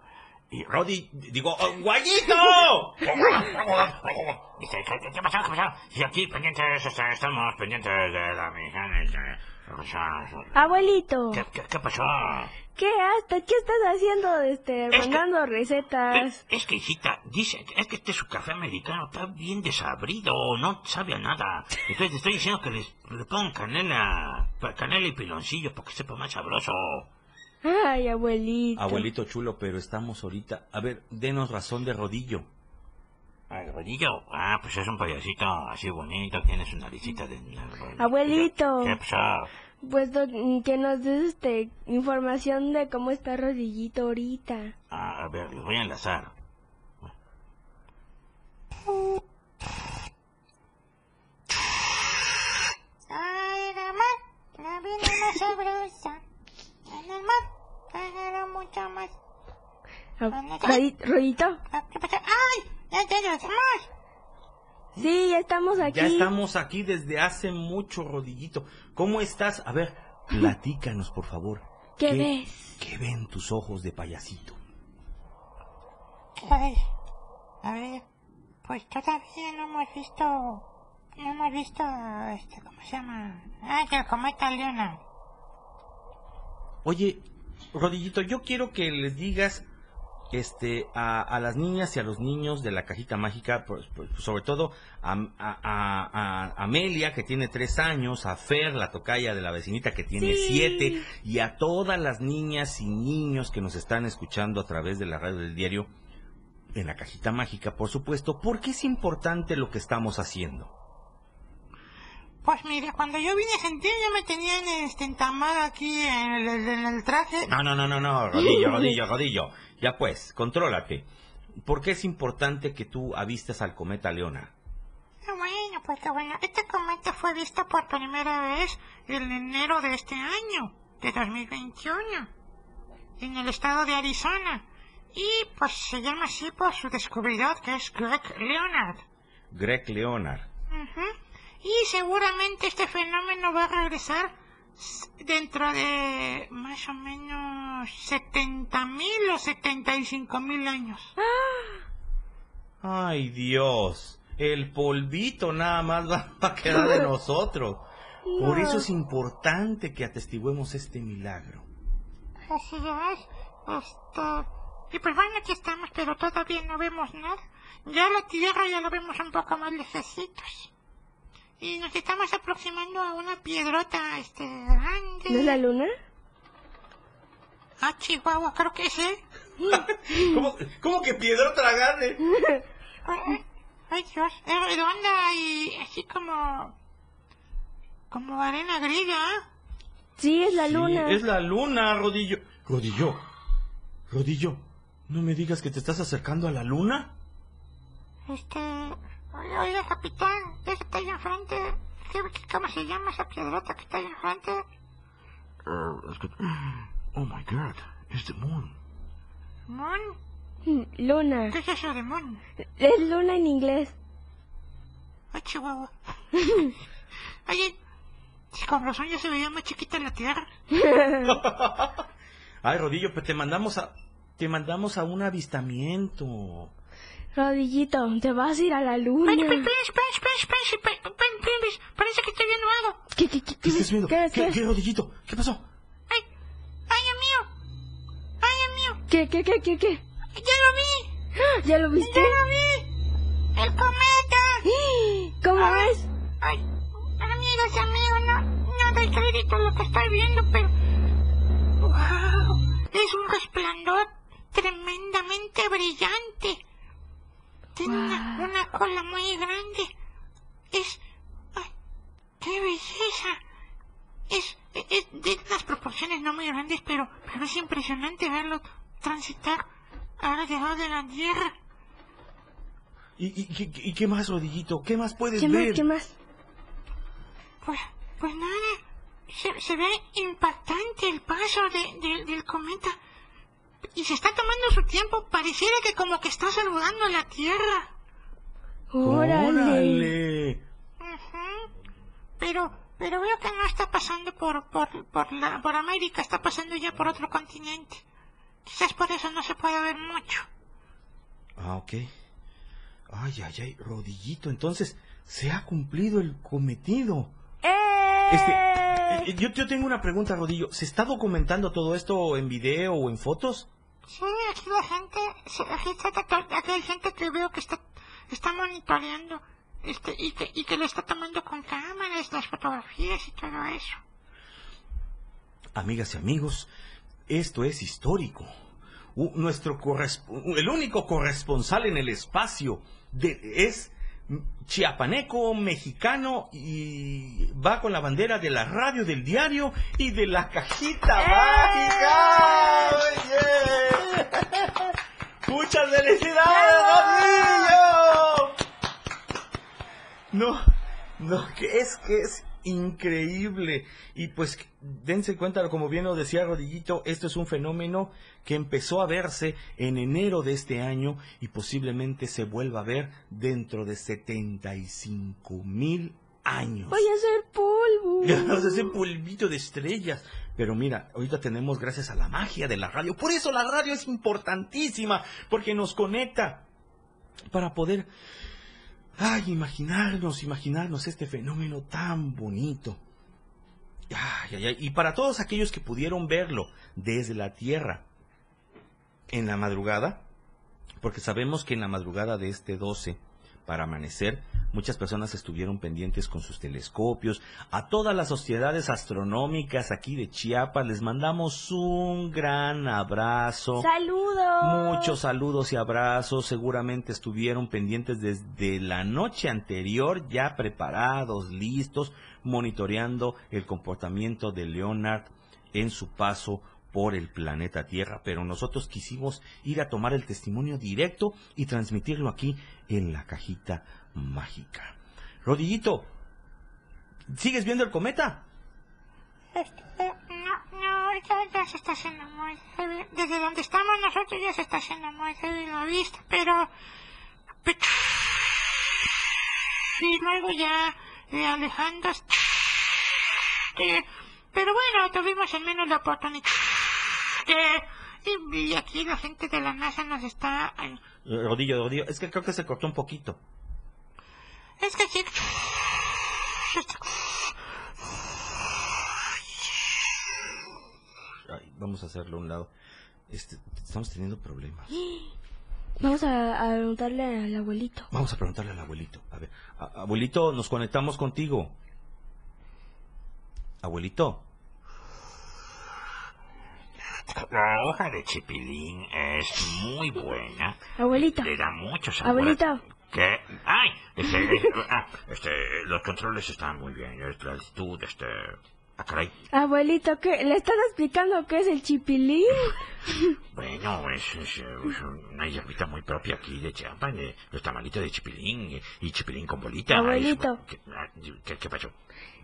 Y Rodi, digo, oh, ¡Guayito! Dice, ¿qué, qué- pasó? ¿Qué pasó? Y aquí pendientes, estamos pendientes de la este, Abuelito, ¿Qué, qué, qué pasó? ¿Qué hasta qué estás haciendo este Es que- recetas? Es que, hijita, dice, es que este su café americano está bien desabrido, no sabe a nada. Entonces te estoy diciendo que les, le pongan canela, canela y piloncillo para que sepa más sabroso. Ay, abuelito. Abuelito chulo, pero estamos ahorita. A ver, denos razón de rodillo. Ay, rodillo, ah, pues es un payasito así bonito, tiene su naricita de... Abuelito, ¿Qué pasó? Pues que nos des este, información de cómo está Rodillito ahorita. Ah, a ver, les voy a enlazar. Ay, el mar, la vida más sabrosa. En el mar, tenerá mucho más. Rodi- Rodito. ¿Qué pasa? ¡Ay! ¡Ya te lo hacemos! Sí, ya estamos aquí. Ya estamos aquí desde hace mucho, Rodillito. ¿Cómo estás? A ver, platícanos, por favor. ¿Qué ves? ¿Qué ven tus ojos de payasito? Ay, a ver, pues todavía no hemos visto, no hemos visto, este, ¿cómo se llama? Ay, el cometa Leonard. Oye, Rodillito, yo quiero que les digas este a, a las niñas y a los niños de la cajita mágica, pues, pues, sobre todo a, a- a- a Amelia, que tiene tres años, a Fer, la tocaya de la vecinita, que tiene Sí. siete, y a todas las niñas y niños que nos están escuchando a través de la radio del diario, en la cajita mágica, por supuesto, ¿por qué es importante lo que estamos haciendo? Pues mira, cuando yo vine a sentir, ya me tenían, este, entamado aquí en el, en el traje. No, no, no, no, no, rodillo, rodillo, rodillo. Ya pues, contrólate. ¿Por qué es importante que tú avistes al cometa Leona? Ah, bueno, pues que bueno, este cometa fue visto por primera vez en enero de este año, de 2021, en el estado de Arizona. Y pues se llama así por su descubridor, que es Greg Leonard. Greg Leonard. Ujú. Y seguramente este fenómeno va a regresar dentro de más o menos 70 mil o 75 mil años. Ay, Dios. El polvito nada más (laughs) va a quedar de nosotros. Por eso es importante que atestiguemos este milagro. Así es. Este... Y pues bueno, aquí estamos, pero todavía no vemos nada. Ya la Tierra ya la vemos un poco más lejecitos. Y nos estamos aproximando a una piedrota, este, grande. ¿No es la luna? Ah, Chihuahua, creo que sí. (laughs) ¿Cómo, cómo que piedrota grande? Ay, (laughs) ay, Dios, es redonda y así como... Como arena griega, ¿eh? Sí, es la Sí, luna. es la luna, Rodillo. Rodillo. Rodillo. ¿No me digas que te estás acercando a la luna? Este... Oiga, capitán, ese que está ahí enfrente. ¿qué, qué- cómo se llama esa piedrota que está ahí enfrente? Uh, es que- Oh my god, it's the moon. ¿Moon? Mm, Luna. ¿Qué es eso de moon? Es luna en inglés. Ay, Chihuahua. (laughs) Oye, si con razón ya se veía más chiquita la Tierra. (laughs) Ay, Rodillo, pues te mandamos a... Te mandamos a un avistamiento. Rodillito, te vas a ir a la luna. Espera, espera, espera, espera, espera, parece que estoy viendo algo. ¿Qué, qué, qué, qué, estás viendo? ¿Qué, ¿Qué, qué, qué, Rodillito? ¿Qué pasó? Ay, ay, amigo. Ay, amigo. ¿Qué, qué, qué, qué, qué? Ya lo vi. ¿Ya lo viste? Ya lo vi. El cometa. (gasps) ¿Cómo ay. Ay, amigos, amigos, no, no doy crédito a lo que estoy viendo, pero... ¡Wow! Es un resplandor tremendamente brillante. Tiene una, una cola muy grande. Es... ¡Ay! ¡Qué belleza! Es, es de unas proporciones no muy grandes, pero, pero es impresionante verlo transitar alrededor de la Tierra. ¿Y, y, qué- y qué más, Rodillito? ¿Qué más puedes ¿Qué ver? más, qué más? Pues, pues nada, se, se ve impactante el paso de, de- del cometa. Y se está tomando su tiempo, pareciera que como que está saludando a la Tierra. ¡Órale! Pero, pero veo que no está pasando por, por, por, la, por América, está pasando ya por otro continente. Quizás por eso no se puede ver mucho. Ah, ok. Ay, ay, ay, Rodillito, entonces se ha cumplido el cometido. Este, eh, yo, yo tengo una pregunta, Rodillo. ¿Se está documentando todo esto en video o en fotos? Sí, aquí la gente, aquí, está, aquí hay gente que veo que está, está monitoreando este, y, que, y que le está tomando con cámaras las fotografías y todo eso. Amigas y amigos, esto es histórico. U- nuestro corresp- el único corresponsal en el espacio de- es chiapaneco, mexicano y va con la bandera de la radio, del diario y de la cajita mágica. Oye. (laughs) ¡Muchas felicidades, Rodillo! No, no, que es que es increíble. Y pues dense cuenta, como bien lo decía Rodillito, esto es un fenómeno que empezó a verse en enero de este año y posiblemente se vuelva a ver dentro de 75 mil años. Voy a hacer polvo. (laughs) Vamos a hacer polvito de estrellas. Pero mira, ahorita tenemos gracias a la magia de la radio. Por eso la radio es importantísima, porque nos conecta para poder, ay, imaginarnos, imaginarnos este fenómeno tan bonito. Ay, ay, ay. Y para todos aquellos que pudieron verlo desde la Tierra en la madrugada, porque sabemos que en la madrugada de este 12 para amanecer, muchas personas estuvieron pendientes con sus telescopios. A todas las sociedades astronómicas aquí de Chiapas les mandamos un gran abrazo. Saludos. Muchos saludos y abrazos. Seguramente estuvieron pendientes desde la noche anterior, ya preparados, listos, monitoreando el comportamiento de Leonard en su paso por el planeta Tierra, pero nosotros quisimos ir a tomar el testimonio directo y transmitirlo aquí en la cajita mágica. Rodillito, ¿sigues viendo el cometa? Este, no, no, ahorita ya se está haciendo muy heavy. Desde donde estamos nosotros ya se está haciendo muy heavy la vista, pero... Y luego ya eh, alejándose... Eh, pero bueno, tuvimos al menos la oportunidad... Y aquí la gente de la NASA nos está... Rodillo, rodillo, es que creo que se cortó un poquito. Es que aquí... Ay, vamos a hacerlo a un lado. Este, estamos teniendo problemas. Vamos a, a preguntarle al abuelito. Vamos a preguntarle al abuelito. A ver, a- abuelito, nos conectamos contigo. Abuelito. La hoja de chipilín es muy buena. Abuelito. Le da mucho sabor. Abuelito. ¿Qué? ¡Ay! Este, eh, (laughs) ah, este, los controles están muy bien. es La altitud, este... Ah, caray. Abuelito, ¿qué? ¿Le estás explicando qué es el chipilín? (laughs) Bueno, es, es, eh, es una hierbita muy propia aquí de Chiapas, los tamalitos de chipilín eh, y chipilín con bolita. Abuelito. Es- ¿Qué, ah, qué, qué pasó?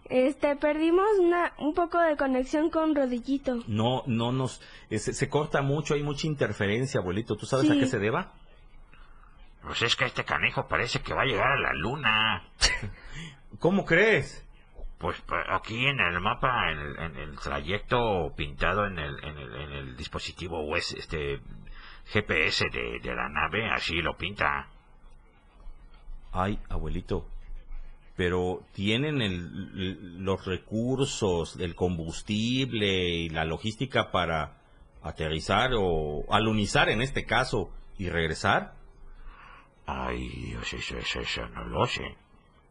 Este, perdimos una, un poco de conexión con Rodillito. No, no nos... eh, se, se corta mucho, hay mucha interferencia, abuelito. ¿Tú sabes a qué se deba? Pues es que este canejo parece que va a llegar a la luna. (laughs) ¿Cómo crees? Pues pa- aquí en el mapa, en el, en el trayecto pintado en el, en el, en el dispositivo US, este GPS de, de la nave, así lo pinta. Ay, abuelito. Pero tienen el- los recursos, el combustible y la logística para aterrizar o alunizar en este caso y regresar. Ay, Dios, eso, eso, eso no lo sé.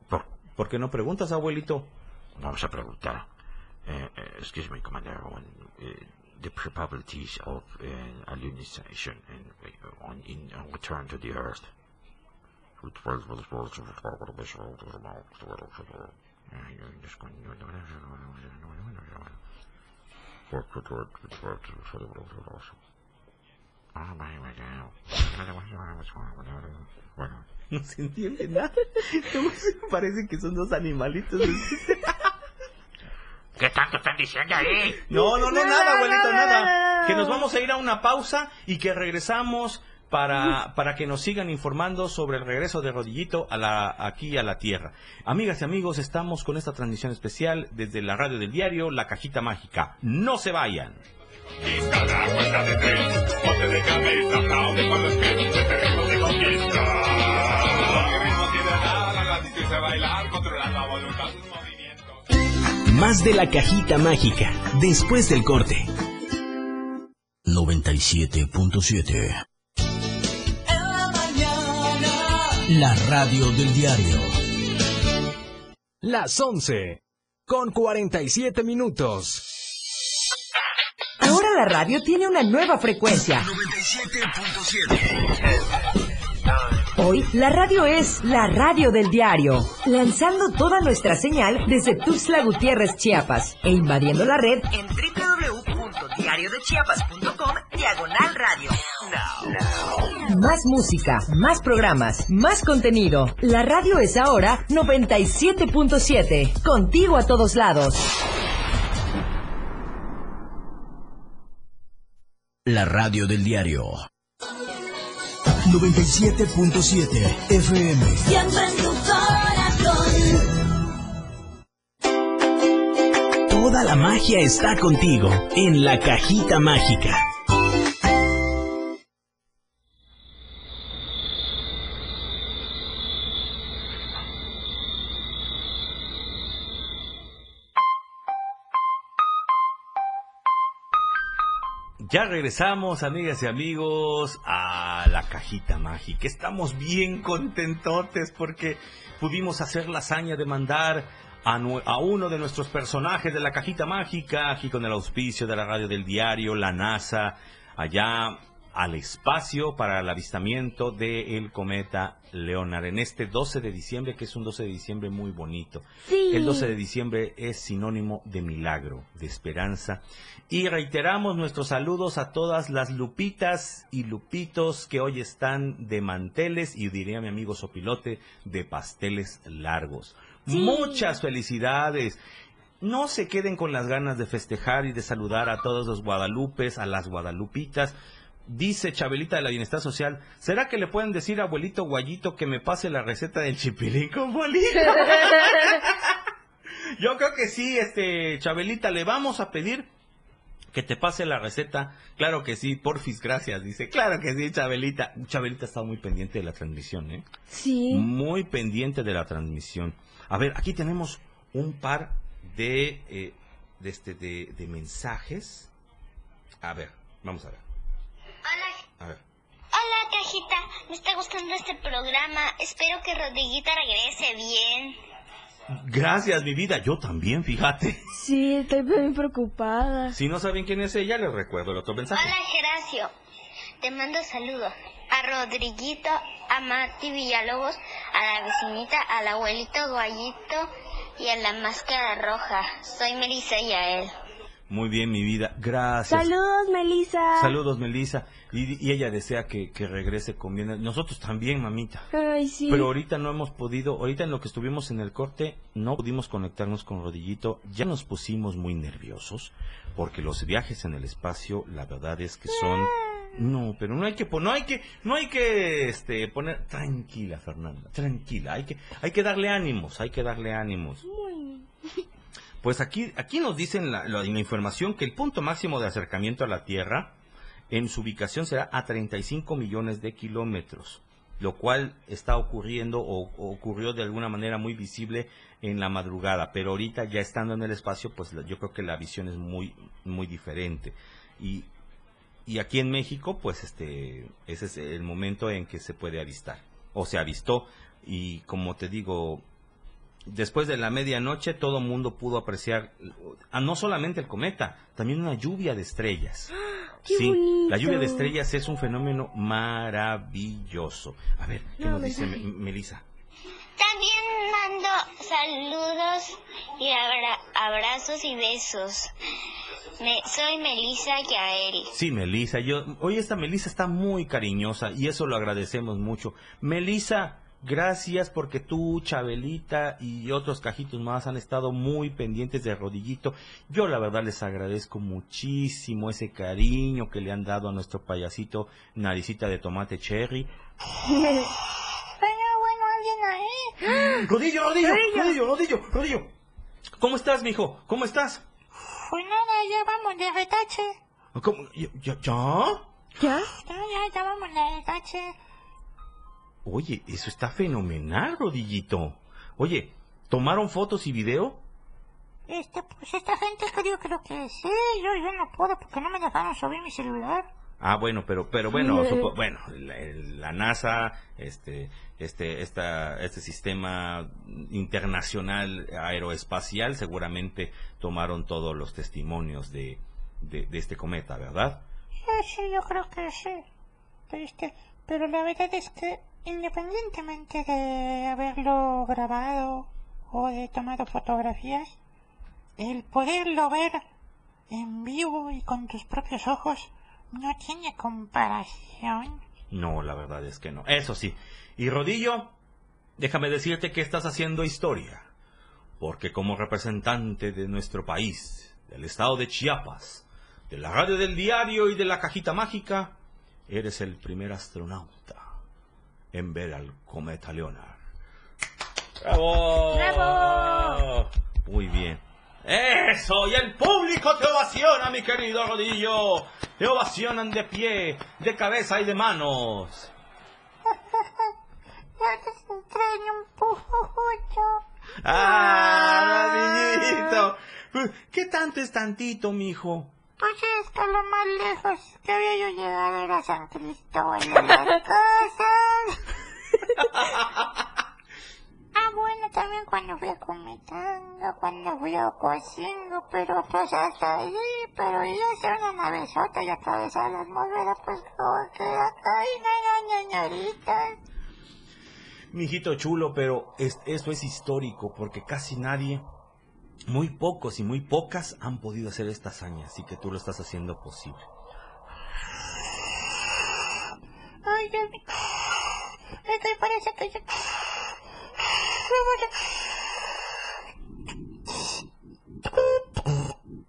¿Por, por qué no preguntas, abuelito? Vamos a preguntar. Eh, eh, excuse me, Commander, on eh, the probabilities of eh, alunization and, eh, on, in, on return to the Earth. No se entiende nada. Parece que son dos animalitos. ¿Qué tanto están diciendo ahí? No, no, no, nada, abuelito, nada. (laughs) Que nos vamos a ir a una pausa y que regresamos para, para que nos sigan informando sobre el regreso de Rodillito a la, aquí a la Tierra. Amigas y amigos, estamos con esta transmisión especial desde la radio del diario La Cajita Mágica. No se vayan. Más de la cajita mágica después del corte. 97.7 La radio del diario. Las 11 con 47 minutos. Ahora la radio tiene una nueva frecuencia. Hoy, la radio es la radio del diario, lanzando toda nuestra señal desde Tuxtla Gutiérrez, Chiapas, e invadiendo la red en www.diariodechiapas.com diagonal radio. Más música, más programas, más contenido. La radio es ahora 97.7, contigo a todos lados. La radio del diario. 97.7 FM. Siempre en tu Toda la magia está contigo en la cajita mágica. Ya regresamos, amigas y amigos, a la cajita mágica. Estamos bien contentotes porque pudimos hacer la hazaña de mandar a, uno de nuestros personajes de la cajita mágica, aquí con el auspicio de la radio del diario, la NASA, allá al espacio para el avistamiento del cometa Leonard en este 12 de diciembre, que es un 12 de diciembre muy bonito. Sí. El 12 de diciembre es sinónimo de milagro, de esperanza. Y reiteramos nuestros saludos a todas las lupitas y lupitos que hoy están de manteles y diría mi amigo Sopilote, de pasteles largos. Sí. Muchas felicidades. No se queden con las ganas de festejar y de saludar a todos los guadalupes, a las guadalupitas. Dice Chabelita de la Bienestar Social, ¿será que le pueden decir a abuelito Guayito que me pase la receta del chipilín con bolillo? (laughs) Yo creo que sí, este, Chabelita, le vamos a pedir que te pase la receta. Claro que sí, porfis, gracias. Dice, claro que sí, Chabelita. Chabelita está muy pendiente de la transmisión, ¿eh? Sí. Muy pendiente de la transmisión. A ver, aquí tenemos un par de, eh, de, este, de, de mensajes. A ver, vamos a ver. Hola, A ver. hola cajita, me está gustando este programa. Espero que Rodriguita regrese bien. Gracias, mi vida. Yo también, fíjate. Sí, estoy bien preocupada. Si no saben quién es ella, les recuerdo el otro mensaje. Hola Geracio, te mando saludos a Rodriguito, a Mati Villalobos, a la vecinita, al abuelito Guayito y a la máscara roja. Soy Melissa y a él. Muy bien, mi vida. Gracias. Saludos, Melissa. Saludos, Melissa. Y, y ella desea que, que regrese con bien. Nosotros también, mamita. Ay, sí. Pero ahorita no hemos podido, ahorita en lo que estuvimos en el corte, no pudimos conectarnos con Rodillito. Ya nos pusimos muy nerviosos, porque los viajes en el espacio, la verdad es que son... No, pero no hay que, no hay que, no hay que, este, poner, tranquila, Fernanda, tranquila, hay que, hay que darle ánimos, hay que darle ánimos. (laughs) Pues aquí, aquí nos dicen la, la- información que el punto máximo de acercamiento a la Tierra en su ubicación será a 35 millones de kilómetros, lo cual está ocurriendo o, o ocurrió de alguna manera muy visible en la madrugada, pero ahorita ya estando en el espacio, pues yo creo que la visión es muy, muy diferente. Y, y aquí en México, pues este, ese es el momento en que se puede avistar, o se avistó, y como te digo, después de la medianoche todo el mundo pudo apreciar ah, no solamente el cometa, también una lluvia de estrellas. (gasps) ¡Qué sí, bonito! la lluvia de estrellas es un fenómeno maravilloso. A ver, ¿qué No, nos dice. Me- Melissa? También mando saludos y abra- abrazos y besos. Me, soy Melissa Yael. Sí, Melissa, yo, hoy esta Melissa está muy cariñosa y eso lo agradecemos mucho. Melissa, gracias porque tú, Chabelita y otros cajitos más han estado muy pendientes de Rodillito. Yo la verdad les agradezco muchísimo ese cariño que le han dado a nuestro payasito Naricita de Tomate Cherry. (laughs) Pero bueno, alguien ahí. (gasps) Rodillo, Rodillo, Rodillo, Rodillo, Rodillo. ¿Cómo estás, mijo? ¿Cómo estás? Pues nada, ya vamos de retache. ¿Cómo? ¿Ya? ¿Ya? ya? ¿Ya? Ya, ya, ya vamos de retache. Oye, eso está fenomenal, Rodillito. Oye, ¿tomaron fotos y video? Este, pues esta gente creo, creo que sí. Yo, yo no puedo porque no me dejaron subir mi celular. Ah, bueno, pero, pero bueno, supo- bueno, la, la NASA, este, este, esta, este sistema internacional aeroespacial, seguramente tomaron todos los testimonios de, de, de este cometa, ¿verdad? Sí, sí, yo creo que sí. Este, pero la verdad es que independientemente de haberlo grabado o de tomado fotografías, el poderlo ver en vivo y con tus propios ojos no tiene comparación. No, la verdad es que no. Eso sí. Y Rodillo, déjame decirte que estás haciendo historia. Porque como representante de nuestro país, del estado de Chiapas, de la radio del diario y de la cajita mágica, eres el primer astronauta en ver al cometa Leonard. ¡Bravo! ¡Bravo! Muy bien. Eso, y el público te ovaciona, mi querido Rodillo. Te ovacionan de pie, de cabeza y de manos. Ya te extraño un poco. ¡Ah, Rodillito! ¿Qué tanto es tantito, mijo? Pues es que lo más lejos que había yo llegado era San Cristóbal de las (laughs) Casas. (laughs) Ah, bueno, también cuando fui a Cometanga, cuando fui a Cocingo, pero pues hasta ahí, pero ya hacer una navezota y atravesar la atmósfera, pues como que acá hay ñañaritas. Mijito chulo, pero es- esto es histórico porque casi nadie, muy pocos y muy pocas han podido hacer esta hazaña, así que tú lo estás haciendo posible. Ay, Dios mío. Es que parece que yo...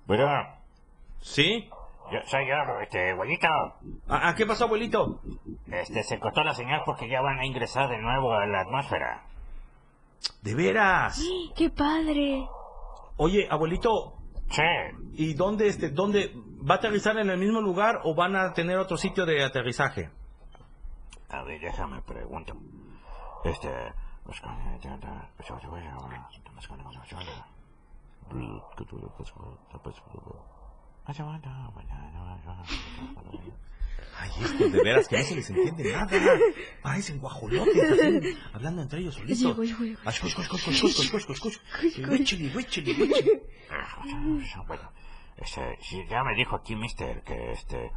Bueno, ¿Sí? yo soy yo, este, abuelito. ¿A, a qué pasó, abuelito? Este, se cortó la señal porque ya van a ingresar de nuevo a la atmósfera. ¿De veras? (gasps) ¡Qué padre! Oye, abuelito, ¿y dónde, este, dónde, va a aterrizar en el mismo lugar o van a tener otro sitio de aterrizaje? a ver, déjame pregunto. Este, pues, Ay, estos de veras que no se les entiende nada. Parecen guajolotes, así, hablando entre ellos solitos. Bueno, este, si ya me dijo aquí, mister, que este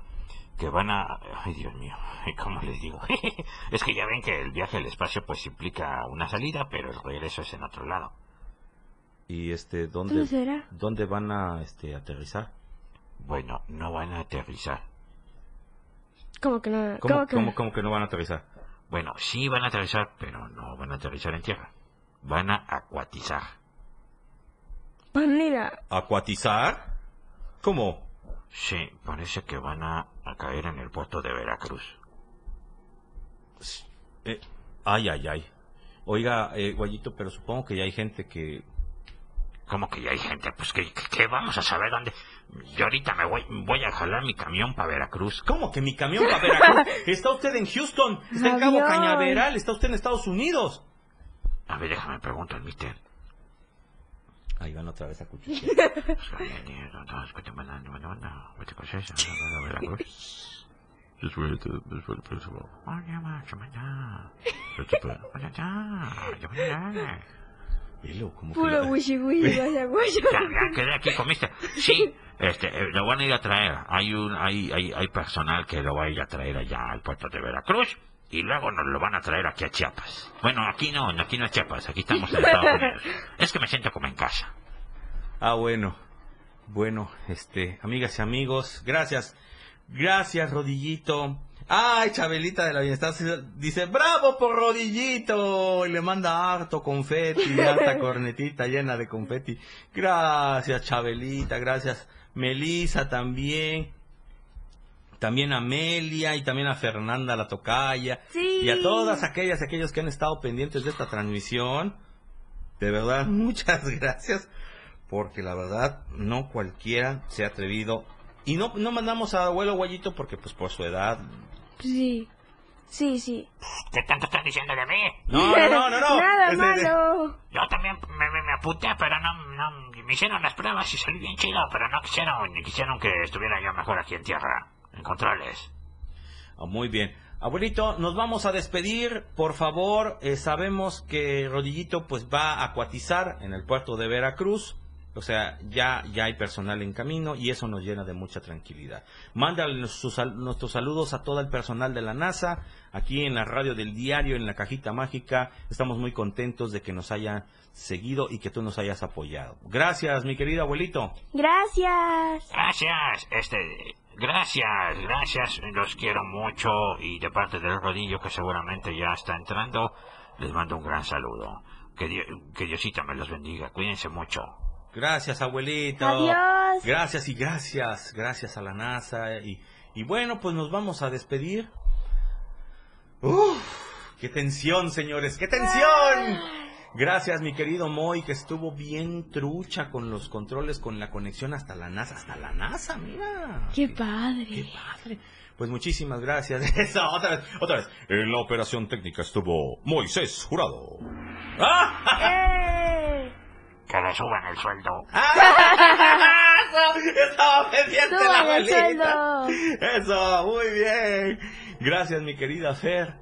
que van a... Ay, Dios mío, ¿cómo les digo? (laughs) es que ya ven que el viaje al espacio pues implica una salida, pero el regreso es en otro lado. ¿Y este dónde, ¿Dónde, será? dónde van a este, aterrizar? Bueno, no van a aterrizar. ¿Cómo que no? ¿Cómo, ¿Cómo que cómo, cómo que no van a aterrizar? bueno sí van a aterrizar pero no van a aterrizar en tierra van a acuatizar Van a ir a- ¿Acuatizar? ¿Cómo? sí parece que van a, a caer en el puerto de Veracruz Eh, ay, ay, ay. Oiga, eh, Guayito, pero supongo que ya hay gente que... ¿Cómo que ya hay gente? Pues que, que- que vamos a saber dónde. Yo ahorita me voy, voy a jalar mi camión para Veracruz. ¿Cómo que mi camión para Veracruz? (laughs) Está usted en Houston, está en Cabo. Cañaveral, está usted en Estados Unidos. A ver, déjame preguntar al mister. Ahí van otra vez a cuchillar. (laughs) (laughs) Velo, como Puro la- wishi wishi, guaya guaya. Ya, ya quedé aquí con mister. (laughs) Sí, este, lo van a ir a traer. Hay un, hay, hay, hay personal que lo va a ir a traer allá al puerto de Veracruz. Y luego nos lo van a traer aquí a Chiapas. Bueno, aquí no, aquí no es Chiapas, aquí estamos en Estados Unidos. (laughs) Es que me siento como en casa. Ah, bueno. Bueno, este, amigas y amigos, gracias. Gracias, Rodillito. Ay, Chabelita de la Bienestar dice, bravo por Rodillito. Y le manda harto confeti, harta (laughs) cornetita llena de confeti. Gracias, Chabelita, gracias. Melisa también. También a Amelia y también a Fernanda la tocaya. Sí. Y a todas aquellas, aquellos que han estado pendientes de esta transmisión. De verdad, (laughs) muchas gracias. Porque la verdad, no cualquiera se ha atrevido. Y no, no mandamos a abuelo Guayito porque pues por su edad. Sí. Sí, sí. ¿Qué tanto están diciendo de mí? No, no, no, no. no. (laughs) Nada malo. Yo también me, me, me apunté, pero no, no, me hicieron las pruebas y salí bien chido, pero no quisieron, quisieron que estuviera yo mejor aquí en tierra, en controles. Ah, muy bien. Abuelito, nos vamos a despedir, por favor. eh, sabemos que Rodillito pues va a acuatizar en el puerto de Veracruz. O sea, ya, ya hay personal en camino y eso nos llena de mucha tranquilidad. Mándale nuestros saludos a todo el personal de la NASA, aquí en la radio del diario, en la cajita mágica. Estamos muy contentos de que nos hayan seguido y que tú nos hayas apoyado. Gracias, mi querido abuelito. Gracias. Gracias, este, gracias, gracias, los quiero mucho y de parte del rodillo que seguramente ya está entrando, les mando un gran saludo. Que, Dio- que Diosita me los bendiga, cuídense mucho. Gracias, abuelito. Adiós. Gracias y gracias. Gracias a la NASA. Y, y bueno, pues nos vamos a despedir. ¡Uf! ¡Qué tensión, señores! ¡Qué tensión! Gracias, mi querido Moy, que estuvo bien trucha con los controles, con la conexión hasta la NASA. Hasta la NASA, mira. Qué padre. Qué padre. Pues muchísimas gracias. (laughs) Eso, otra vez, otra vez. En la operación técnica estuvo Moisés Jurado. ¡Eh! Que le suban el sueldo. (laughs) Estaba pendiente la sueldo. Eso, muy bien. Gracias, mi querida Fer.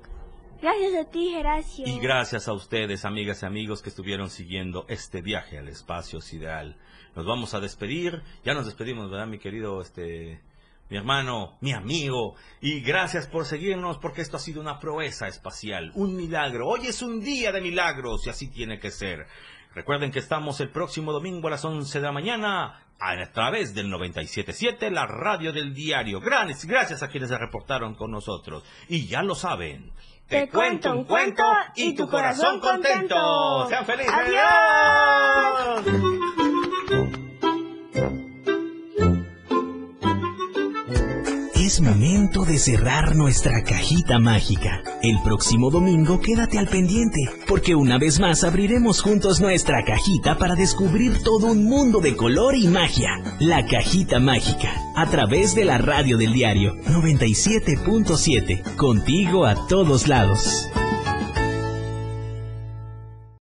Gracias a ti, Geracio. Y gracias a ustedes, amigas y amigos, que estuvieron siguiendo este viaje al espacio sideral. Nos vamos a despedir. Ya nos despedimos, ¿verdad, mi querido, este, mi hermano, mi amigo? Y gracias por seguirnos, porque esto ha sido una proeza espacial, un milagro. Hoy es un día de milagros y así tiene que ser. Recuerden que estamos el próximo domingo a las 11 de la mañana a través del 97.7, la radio del diario. Gracias, gracias a quienes se reportaron con nosotros. Y ya lo saben. Te, cuento un cuento y tu corazón contento. Sean felices. Adiós. Es momento de cerrar nuestra cajita mágica. El próximo domingo quédate al pendiente, porque una vez más abriremos juntos nuestra cajita para descubrir todo un mundo de color y magia. La cajita mágica, a través de la radio del diario 97.7, contigo a todos lados.